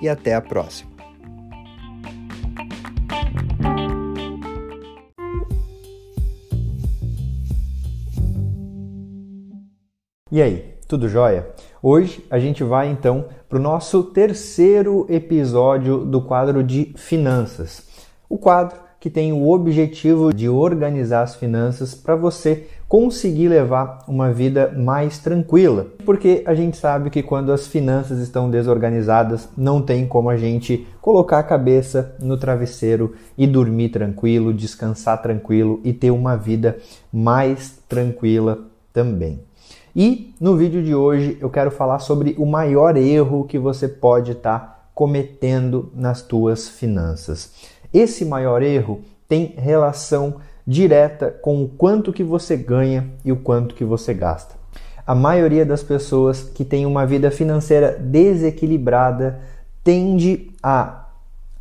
e até a próxima. E aí, tudo jóia? Hoje a gente vai então para o nosso terceiro episódio do quadro de finanças. O quadro que tem o objetivo de organizar as finanças para você conseguir levar uma vida mais tranquila. Porque a gente sabe que quando as finanças estão desorganizadas, não tem como a gente colocar a cabeça no travesseiro e dormir tranquilo, descansar tranquilo e ter uma vida mais tranquila também. E no vídeo de hoje eu quero falar sobre o maior erro que você pode estar tá cometendo nas tuas finanças. Esse maior erro tem relação direta com o quanto que você ganha e o quanto que você gasta. A maioria das pessoas que tem uma vida financeira desequilibrada tende a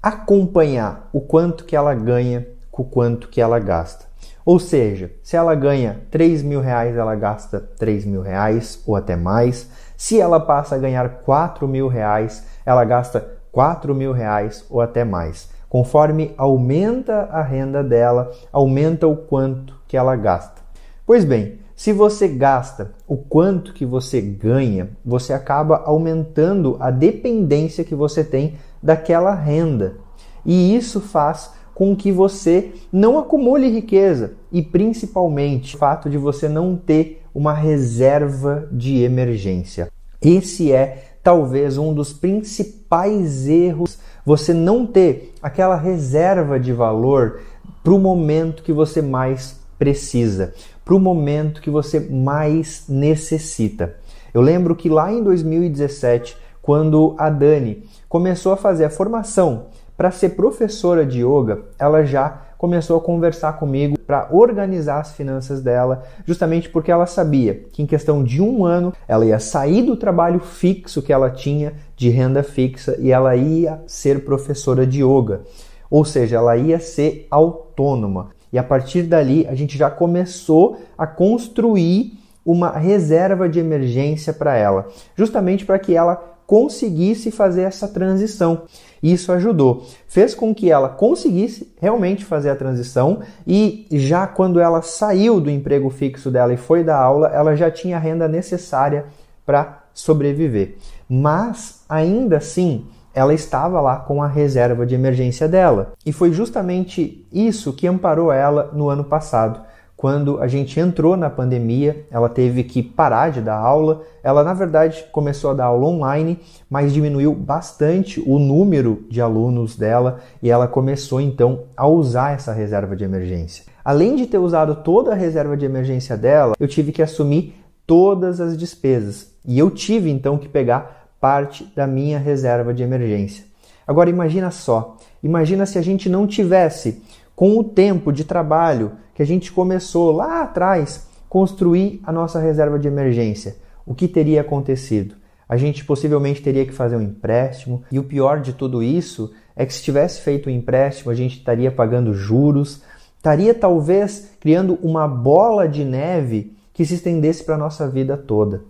acompanhar o quanto que ela ganha com o quanto que ela gasta. Ou seja, se ela ganha 3 mil reais, ela gasta 3 mil reais ou até mais. Se ela passa a ganhar 4 mil reais, ela gasta 4 mil reais ou até mais. Conforme aumenta a renda dela, aumenta o quanto que ela gasta. Pois bem, se você gasta o quanto que você ganha, você acaba aumentando a dependência que você tem daquela renda. E isso faz com que você não acumule riqueza e principalmente o fato de você não ter uma reserva de emergência. Esse é talvez um dos principais erros você não ter aquela reserva de valor para o momento que você mais precisa, para o momento que você mais necessita. Eu lembro que lá em 2017, quando a Dani começou a fazer a formação para ser professora de yoga, ela já começou a conversar comigo para organizar as finanças dela, justamente porque ela sabia que em questão de um ano ela ia sair do trabalho fixo que ela tinha de renda fixa e ela ia ser professora de yoga, ou seja, ela ia ser autônoma. E a partir dali a gente já começou a construir uma reserva de emergência para ela, justamente para que ela conseguisse fazer essa transição. Isso ajudou, fez com que ela conseguisse realmente fazer a transição e já quando ela saiu do emprego fixo dela e foi dar aula, ela já tinha a renda necessária para sobreviver. Mas ainda assim, ela estava lá com a reserva de emergência dela. E foi justamente isso que amparou ela no ano passado quando a gente entrou na pandemia, ela teve que parar de dar aula. Ela, na verdade, começou a dar aula online, mas diminuiu bastante o número de alunos dela e ela começou então a usar essa reserva de emergência. Além de ter usado toda a reserva de emergência dela, eu tive que assumir todas as despesas e eu tive então que pegar parte da minha reserva de emergência. Agora imagina só, imagina se a gente não tivesse com o tempo de trabalho que a gente começou lá atrás construir a nossa reserva de emergência, o que teria acontecido? A gente possivelmente teria que fazer um empréstimo, e o pior de tudo isso é que se tivesse feito um empréstimo, a gente estaria pagando juros, estaria talvez criando uma bola de neve que se estendesse para a nossa vida toda.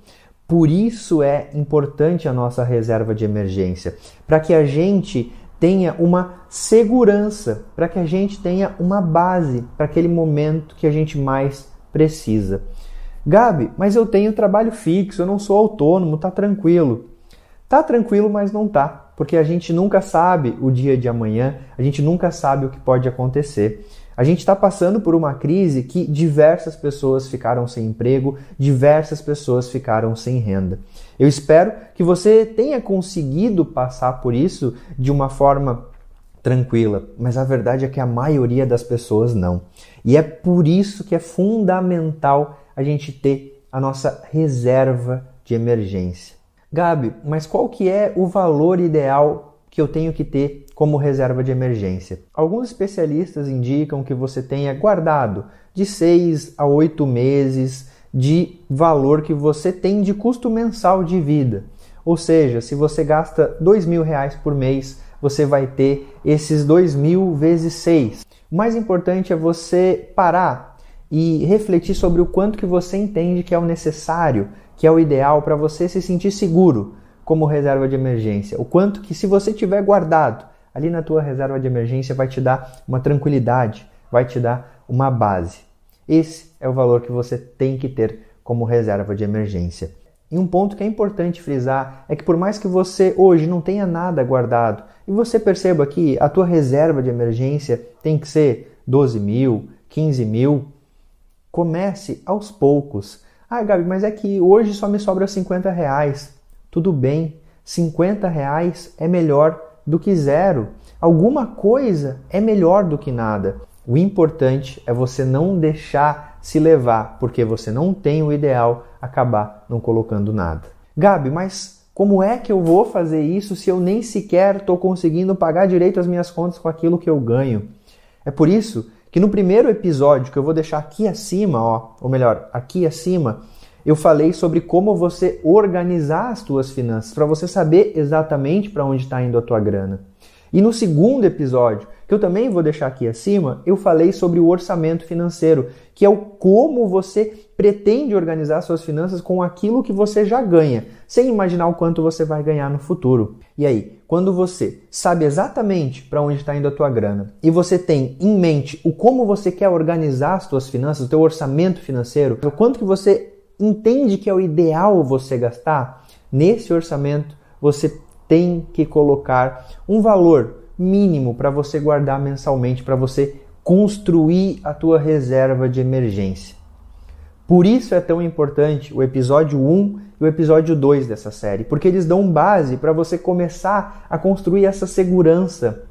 Por isso é importante a nossa reserva de emergência, para que a gente tenha uma segurança, para que a gente tenha uma base para aquele momento que a gente mais precisa. Gabi, mas eu tenho trabalho fixo, eu não sou autônomo, tá tranquilo. Tá tranquilo, mas não tá, porque a gente nunca sabe o dia de amanhã, a gente nunca sabe o que pode acontecer. A gente está passando por uma crise que diversas pessoas ficaram sem emprego, diversas pessoas ficaram sem renda. Eu espero que você tenha conseguido passar por isso de uma forma tranquila, mas a verdade é que a maioria das pessoas não. E é por isso que é fundamental a gente ter a nossa reserva de emergência. Gabi, mas qual que é o valor ideal que eu tenho que ter como reserva de emergência? Alguns especialistas indicam que você tenha guardado de 6 a 8 meses de valor que você tem de custo mensal de vida. Ou seja, se você gasta dois mil reais por mês, você vai ter esses dois mil vezes seis. O mais importante é você parar e refletir sobre o quanto que você entende que é o necessário, que é o ideal para você se sentir seguro como reserva de emergência. O quanto que se você tiver guardado ali na tua reserva de emergência vai te dar uma tranquilidade, vai te dar uma base. Esse é o valor que você tem que ter como reserva de emergência. E um ponto que é importante frisar é que por mais que você hoje não tenha nada guardado e você perceba que a tua reserva de emergência tem que ser 12 mil, 15 mil, comece aos poucos. Ah, Gabi, mas é que hoje só me sobra 50 reais. Tudo bem, 50 reais é melhor do que zero. Alguma coisa é melhor do que nada. O importante é você não deixar se levar, porque você não tem o ideal, acabar não colocando nada. Gabi, mas como é que eu vou fazer isso se eu nem sequer estou conseguindo pagar direito as minhas contas com aquilo que eu ganho? É por isso que no primeiro episódio, que eu vou deixar aqui acima, ó, ou melhor, aqui acima, eu falei sobre como você organizar as tuas finanças, para você saber exatamente para onde está indo a tua grana. E no segundo episódio, que eu também vou deixar aqui acima, eu falei sobre o orçamento financeiro, que é o como você pretende organizar suas finanças com aquilo que você já ganha, sem imaginar o quanto você vai ganhar no futuro. E aí, quando você sabe exatamente para onde está indo a tua grana e você tem em mente o como você quer organizar as suas finanças, o teu orçamento financeiro, o quanto que você entende que é o ideal você gastar, nesse orçamento você tem que colocar um valor mínimo para você guardar mensalmente, para você construir a tua reserva de emergência. Por isso é tão importante o episódio 1 e o episódio 2 dessa série, porque eles dão base para você começar a construir essa segurança,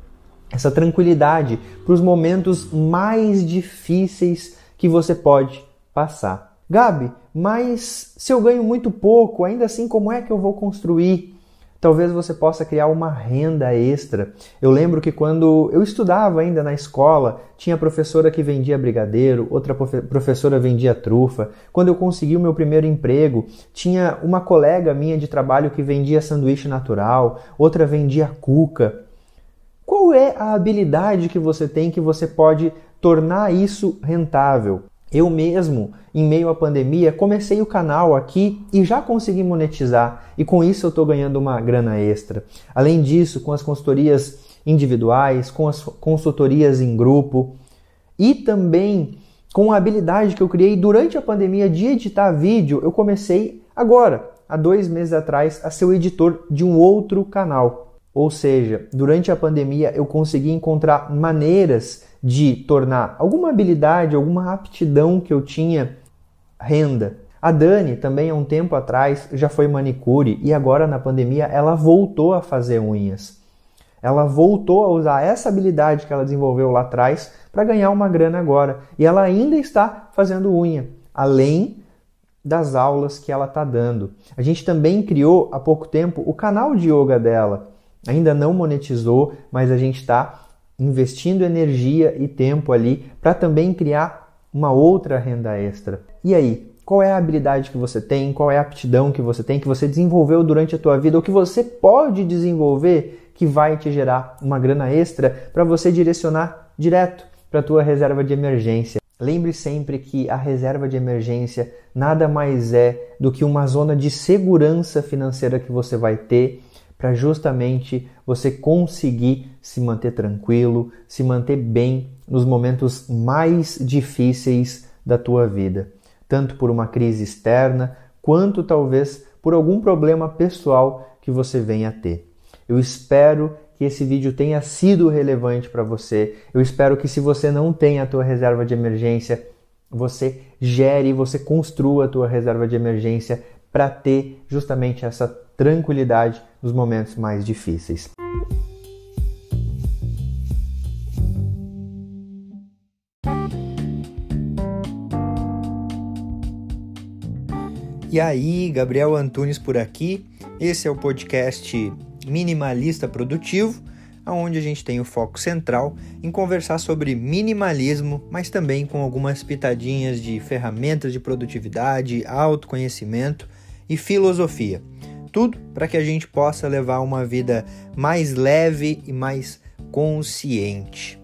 essa tranquilidade para os momentos mais difíceis que você pode passar. Gabi, mas se eu ganho muito pouco, ainda assim, como é que eu vou construir? Talvez você possa criar uma renda extra. Eu lembro que quando eu estudava ainda na escola, tinha professora que vendia brigadeiro, outra professora vendia trufa. Quando eu consegui o meu primeiro emprego, tinha uma colega minha de trabalho que vendia sanduíche natural, outra vendia cuca. Qual é a habilidade que você tem que você pode tornar isso rentável? Eu mesmo, em meio à pandemia, comecei o canal aqui e já consegui monetizar, e com isso eu estou ganhando uma grana extra. Além disso, com as consultorias individuais, com as consultorias em grupo e também com a habilidade que eu criei durante a pandemia de editar vídeo, eu comecei agora, há dois meses atrás, a ser o editor de um outro canal. Ou seja, durante a pandemia eu consegui encontrar maneiras de tornar alguma habilidade, alguma aptidão que eu tinha renda. A Dani também há um tempo atrás já foi manicure e agora na pandemia ela voltou a fazer unhas. Ela voltou a usar essa habilidade que ela desenvolveu lá atrás para ganhar uma grana agora. E ela ainda está fazendo unha, além das aulas que ela está dando. A gente também criou há pouco tempo o canal de yoga dela. Ainda não monetizou, mas a gente está investindo energia e tempo ali para também criar uma outra renda extra. E aí, qual é a habilidade que você tem, qual é a aptidão que você tem, que você desenvolveu durante a tua vida, ou que você pode desenvolver que vai te gerar uma grana extra para você direcionar direto para a tua reserva de emergência. Lembre sempre que a reserva de emergência nada mais é do que uma zona de segurança financeira que você vai ter para justamente você conseguir se manter tranquilo, se manter bem nos momentos mais difíceis da tua vida, tanto por uma crise externa, quanto talvez por algum problema pessoal que você venha a ter. Eu espero que esse vídeo tenha sido relevante para você. Eu espero que se você não tem a tua reserva de emergência, você gere, você construa a tua reserva de emergência para ter justamente essa tranquilidade nos momentos mais difíceis. E aí, Gabriel Antunes por aqui. Esse é o podcast Minimalista Produtivo, onde a gente tem o foco central em conversar sobre minimalismo, mas também com algumas pitadinhas de ferramentas de produtividade, autoconhecimento e filosofia. Tudo para que a gente possa levar uma vida mais leve e mais consciente.